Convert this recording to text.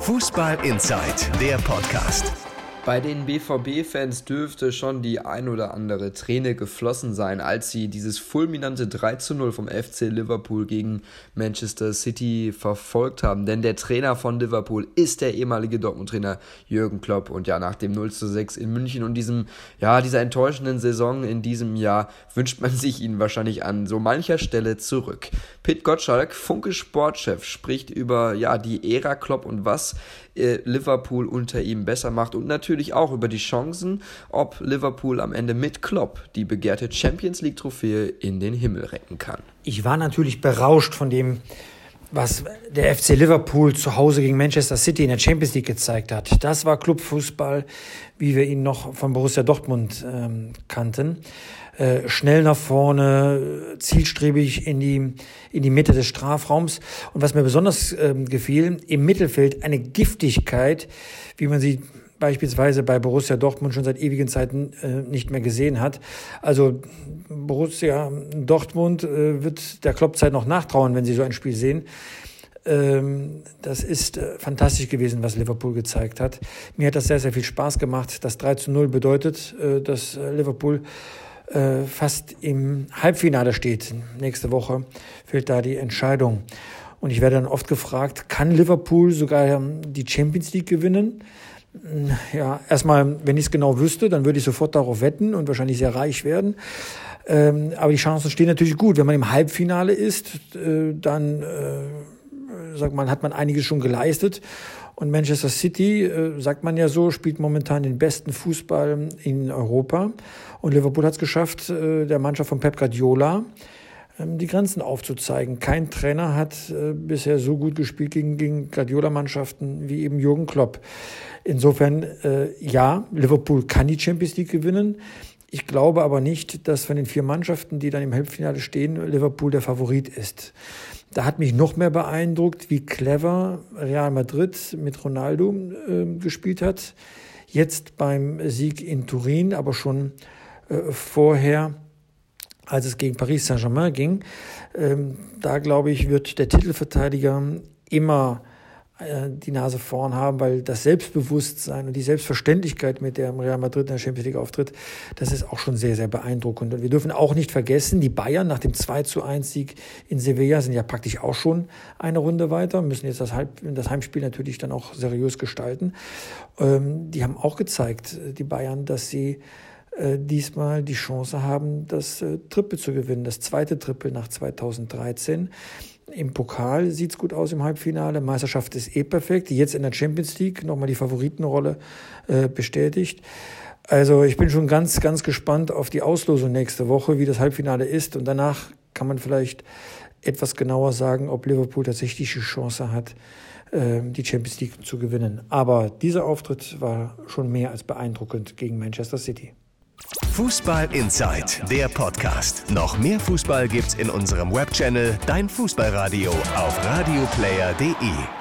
Fußball Inside, der Podcast. Bei den BVB-Fans dürfte schon die ein oder andere Träne geflossen sein, als sie dieses fulminante 3 zu 0 vom FC Liverpool gegen Manchester City verfolgt haben. Denn der Trainer von Liverpool ist der ehemalige Dortmund-Trainer Jürgen Klopp. Und ja, nach dem 0 zu 6 in München und diesem, ja, dieser enttäuschenden Saison in diesem Jahr wünscht man sich ihn wahrscheinlich an so mancher Stelle zurück. Pit Gottschalk, Funke Sportchef, spricht über ja, die Ära Klopp und was äh, Liverpool unter ihm besser macht und natürlich auch über die Chancen, ob Liverpool am Ende mit Klopp die begehrte Champions League Trophäe in den Himmel recken kann. Ich war natürlich berauscht von dem, was der FC Liverpool zu Hause gegen Manchester City in der Champions League gezeigt hat. Das war Clubfußball, wie wir ihn noch von Borussia Dortmund ähm, kannten. Äh, schnell nach vorne, zielstrebig in die, in die Mitte des Strafraums. Und was mir besonders ähm, gefiel, im Mittelfeld eine Giftigkeit, wie man sie beispielsweise bei Borussia Dortmund schon seit ewigen Zeiten äh, nicht mehr gesehen hat. Also Borussia Dortmund äh, wird der Kloppzeit noch nachtrauen, wenn sie so ein Spiel sehen. Ähm, das ist äh, fantastisch gewesen, was Liverpool gezeigt hat. Mir hat das sehr, sehr viel Spaß gemacht. Das 3 zu 0 bedeutet, äh, dass äh, Liverpool äh, fast im Halbfinale steht. Nächste Woche fehlt da die Entscheidung. Und ich werde dann oft gefragt, kann Liverpool sogar ähm, die Champions League gewinnen? Ja, erstmal, wenn ich es genau wüsste, dann würde ich sofort darauf wetten und wahrscheinlich sehr reich werden. Ähm, aber die Chancen stehen natürlich gut. Wenn man im Halbfinale ist, äh, dann äh, sagt man, hat man einiges schon geleistet. Und Manchester City, äh, sagt man ja so, spielt momentan den besten Fußball in Europa. Und Liverpool hat es geschafft, äh, der Mannschaft von Pep Guardiola die Grenzen aufzuzeigen. Kein Trainer hat äh, bisher so gut gespielt gegen, gegen Guardiola-Mannschaften wie eben Jürgen Klopp. Insofern, äh, ja, Liverpool kann die Champions League gewinnen. Ich glaube aber nicht, dass von den vier Mannschaften, die dann im Halbfinale stehen, Liverpool der Favorit ist. Da hat mich noch mehr beeindruckt, wie clever Real Madrid mit Ronaldo äh, gespielt hat. Jetzt beim Sieg in Turin, aber schon äh, vorher als es gegen Paris Saint-Germain ging. Ähm, da glaube ich, wird der Titelverteidiger immer äh, die Nase vorn haben, weil das Selbstbewusstsein und die Selbstverständlichkeit, mit der Real Madrid in der Champions League auftritt, das ist auch schon sehr, sehr beeindruckend. Und wir dürfen auch nicht vergessen, die Bayern nach dem 2 zu 1 Sieg in Sevilla sind ja praktisch auch schon eine Runde weiter, müssen jetzt das, Heimspiel natürlich dann auch seriös gestalten. Ähm, die haben auch gezeigt, die Bayern, dass sie äh, diesmal die Chance haben, das äh, Triple zu gewinnen, das zweite Triple nach 2013. Im Pokal sieht's gut aus im Halbfinale. Meisterschaft ist eh perfekt. Jetzt in der Champions League nochmal die Favoritenrolle äh, bestätigt. Also ich bin schon ganz, ganz gespannt auf die Auslosung nächste Woche, wie das Halbfinale ist. Und danach kann man vielleicht etwas genauer sagen, ob Liverpool tatsächlich die Chance hat, äh, die Champions League zu gewinnen. Aber dieser Auftritt war schon mehr als beeindruckend gegen Manchester City. Fußball Inside, der Podcast. Noch mehr Fußball gibt's in unserem Webchannel Dein Fußballradio auf radioplayer.de.